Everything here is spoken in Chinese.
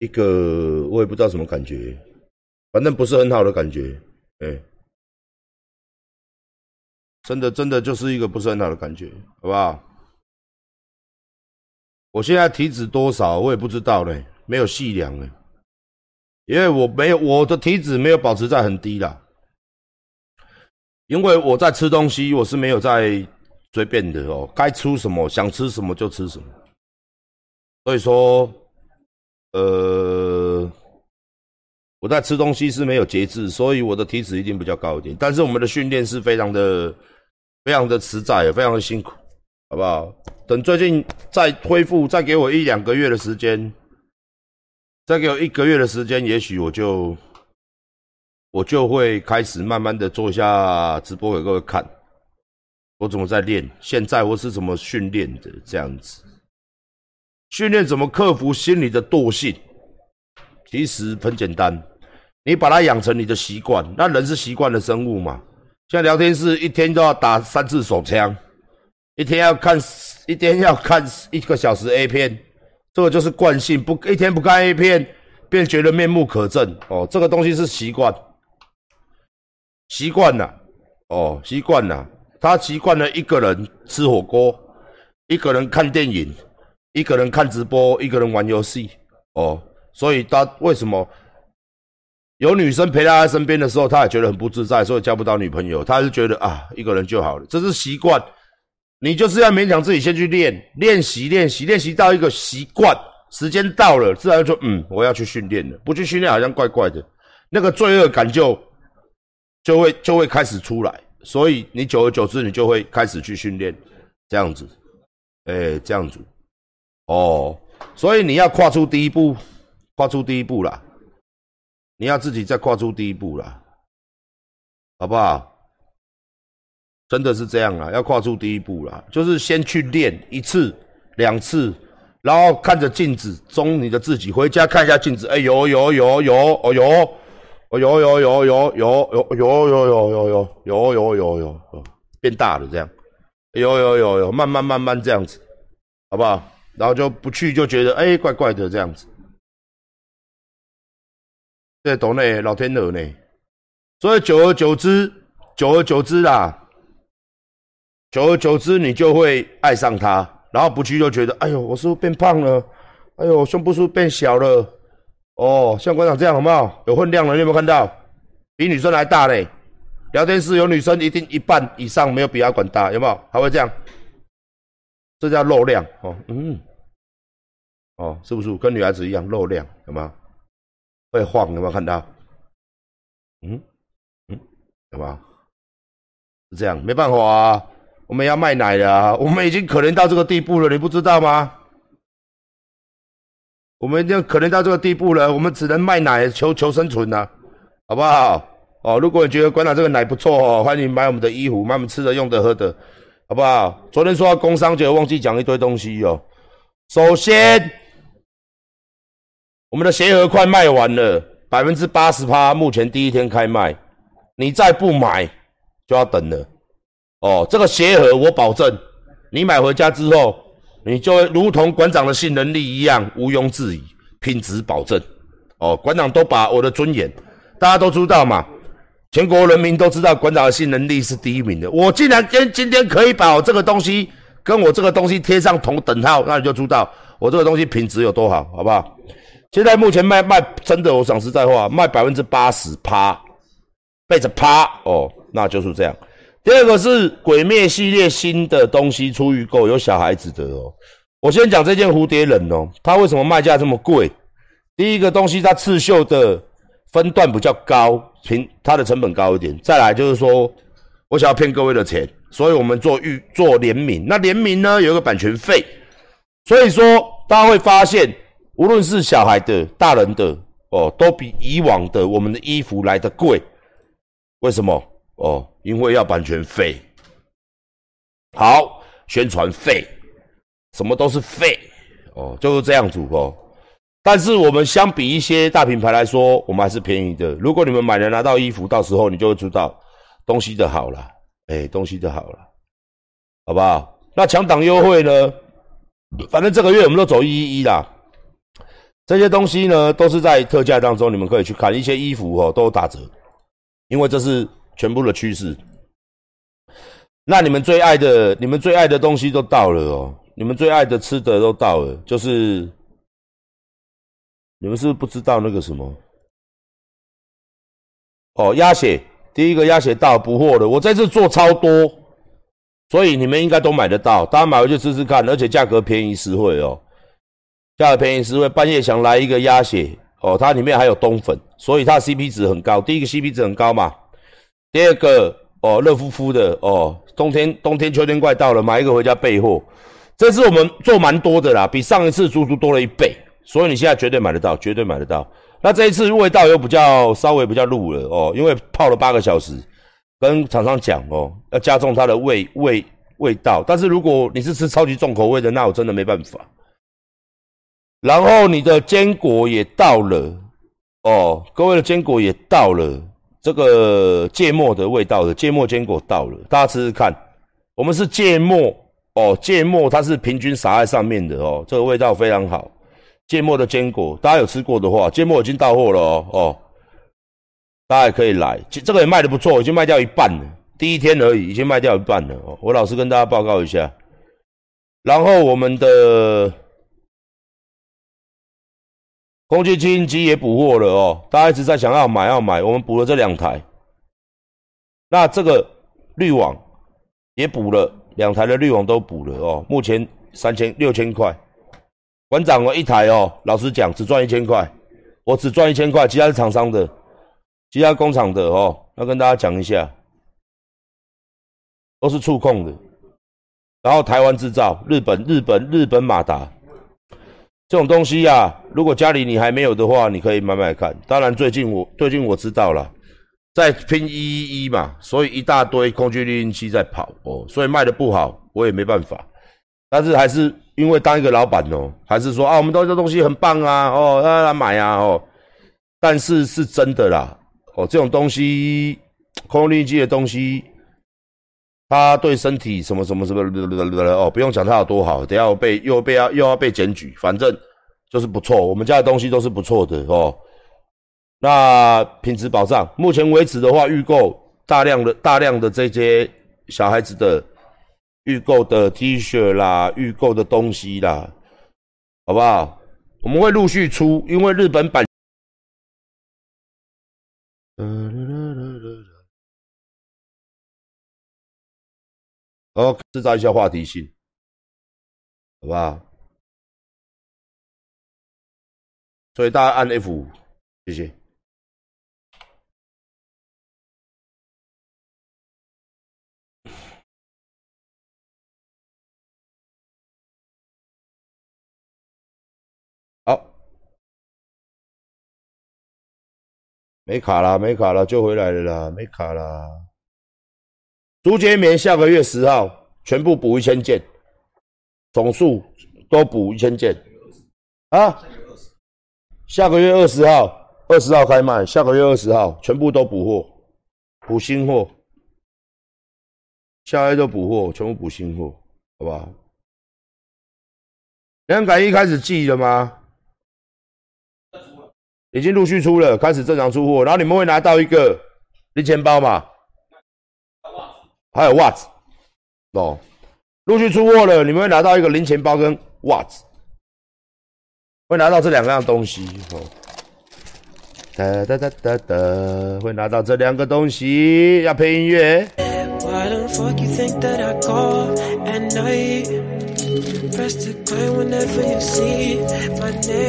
一个我也不知道什么感觉，反正不是很好的感觉，哎，真的真的就是一个不是很好的感觉，好不好？我现在体脂多少我也不知道嘞，没有细量嘞，因为我没有我的体脂没有保持在很低啦，因为我在吃东西我是没有在随便的哦，该吃什么想吃什么就吃什么，所以说，呃，我在吃东西是没有节制，所以我的体脂一定比较高一点，但是我们的训练是非常的非常的实在，也非常的辛苦。好不好？等最近再恢复，再给我一两个月的时间，再给我一个月的时间，也许我就我就会开始慢慢的做一下直播给各位看，我怎么在练，现在我是怎么训练的，这样子，训练怎么克服心理的惰性，其实很简单，你把它养成你的习惯，那人是习惯的生物嘛，像聊天室一天都要打三次手枪。一天要看一天要看一个小时 A 片，这个就是惯性。不一天不看 A 片，便觉得面目可憎。哦，这个东西是习惯，习惯了。哦，习惯了。他习惯了一个人吃火锅，一个人看电影，一个人看直播，一个人玩游戏。哦，所以他为什么有女生陪在他身边的时候，他也觉得很不自在，所以交不到女朋友。他是觉得啊，一个人就好了，这是习惯。你就是要勉强自己先去练练习练习练习到一个习惯，时间到了，自然就嗯，我要去训练了。不去训练好像怪怪的，那个罪恶感就就会就会开始出来。所以你久而久之，你就会开始去训练，这样子，哎，这样子，哦，所以你要跨出第一步，跨出第一步啦，你要自己再跨出第一步啦，好不好？真的是这样啊，要跨出第一步啦，就是先去练一次、两次，然后看着镜子中你的自己，回家看一下镜子，哎，有有有有，哦有，哦有有有有有有有有有有有有有有有变大了这样，有有有有，慢慢慢慢这样子，好不好？然后就不去就觉得哎怪怪的这样子，这懂嘞，老天鹅呢，所以久而久之，久而久之啦。久而久之，你就会爱上他，然后不去就觉得，哎呦，我是不是变胖了？哎呦，胸部是不是变小了？哦，像馆长这样好不好？有分量了，你有没有看到？比女生还大嘞！聊天室有女生，一定一半以上没有比他管大，有没有？还会这样？这叫肉量哦，嗯，哦，是不是跟女孩子一样肉量？有没有？会晃，有没有看到？嗯嗯，有没有？是这样，没办法啊。我们要卖奶的啊！我们已经可怜到这个地步了，你不知道吗？我们已经可怜到这个地步了，我们只能卖奶求求生存呐，好不好？哦，如果你觉得馆长这个奶不错哦，欢迎买我们的衣服，买我们吃的、用的、喝的，好不好？昨天说到工商节，忘记讲一堆东西哦。首先，我们的鞋盒快卖完了，百分之八十趴，目前第一天开卖，你再不买就要等了。哦，这个鞋盒我保证，你买回家之后，你就会如同馆长的性能力一样毋庸置疑，品质保证。哦，馆长都把我的尊严，大家都知道嘛，全国人民都知道馆长的性能力是第一名的。我竟然今今天可以把我这个东西跟我这个东西贴上同等号，那你就知道我这个东西品质有多好，好不好？现在目前卖卖真的，我讲实在话，卖百分之八十趴，背着趴哦，那就是这样。第二个是鬼灭系列新的东西出预购，有小孩子的哦。我先讲这件蝴蝶忍哦，它为什么卖价这么贵？第一个东西它刺绣的分段比较高，平它的成本高一点。再来就是说，我想要骗各位的钱，所以我们做预做联名。那联名呢有一个版权费，所以说大家会发现，无论是小孩的、大人的哦，都比以往的我们的衣服来的贵。为什么？哦，因为要版权费，好宣传费，什么都是费，哦，就是这样子哦。但是我们相比一些大品牌来说，我们还是便宜的。如果你们买了拿到衣服，到时候你就会知道东西的好了，哎，东西的好了，好不好？那强档优惠呢？反正这个月我们都走一一一啦。这些东西呢都是在特价当中，你们可以去看一些衣服哦，都打折，因为这是全部的趋势。那你们最爱的、你们最爱的东西都到了哦，你们最爱的吃的都到了，就是你们是不是不知道那个什么？哦，鸭血，第一个鸭血到补货的，我在这做超多，所以你们应该都买得到，大家买回去试试看，而且价格便宜实惠哦，价格便宜实惠，半夜想来一个鸭血哦，它里面还有冬粉，所以它 CP 值很高，第一个 CP 值很高嘛，第二个哦，热乎乎的哦。冬天，冬天，秋天快到了，买一个回家备货。这次我们做蛮多的啦，比上一次足足多了一倍，所以你现在绝对买得到，绝对买得到。那这一次味道又比较稍微比较入了哦，因为泡了八个小时，跟厂商讲哦，要加重它的味味味道。但是如果你是吃超级重口味的，那我真的没办法。然后你的坚果也到了哦，各位的坚果也到了。这个芥末的味道的芥末坚果到了，大家吃吃看。我们是芥末哦，芥末它是平均撒在上面的哦，这个味道非常好。芥末的坚果，大家有吃过的话，芥末已经到货了哦哦，大家也可以来。这这个也卖的不错，已经卖掉一半了，第一天而已，已经卖掉一半了哦。我老实跟大家报告一下。然后我们的。空气清新机也补货了哦，大家一直在想要买要买，我们补了这两台。那这个滤网也补了两台的滤网都补了哦，目前三千六千块。馆长哦，一台哦，老实讲只赚一千块，我只赚一千块，其他是厂商的，其他工厂的哦，要跟大家讲一下，都是触控的，然后台湾制造，日本日本日本马达。这种东西呀，如果家里你还没有的话，你可以买买看。当然，最近我最近我知道了，在拼一一一嘛，所以一大堆空气滤清器在跑哦，所以卖的不好，我也没办法。但是还是因为当一个老板哦，还是说啊，我们都这东西很棒啊，哦，大家来买啊，哦。但是是真的啦，哦，这种东西空滤机的东西。它对身体什么什么什么哦，不用讲它有多好，等下我被又被要又要被检举，反正就是不错，我们家的东西都是不错的哦。那品质保障，目前为止的话，预购大量的大量的这些小孩子的预购的 T 恤啦，预购的东西啦，好不好？我们会陆续出，因为日本版。哦，制造一下话题性，好不好？所以大家按 F，五谢谢。没卡了，没卡了，就回来了啦，没卡了。竹节棉下个月十号全部补一千件，总数都补一千件啊！下个月二十号，二十号开卖，下个月二十号全部都补货，补新货，下个月都补货，全部补新货，好不好？两改一开始寄了吗？已经陆续出了，开始正常出货，然后你们会拿到一个零钱包嘛？还有袜子，哦，陆续出货了，你们会拿到一个零钱包跟袜子，会拿到这两样东西，哦，哒哒哒哒哒，会拿到这两个东西，要配音乐。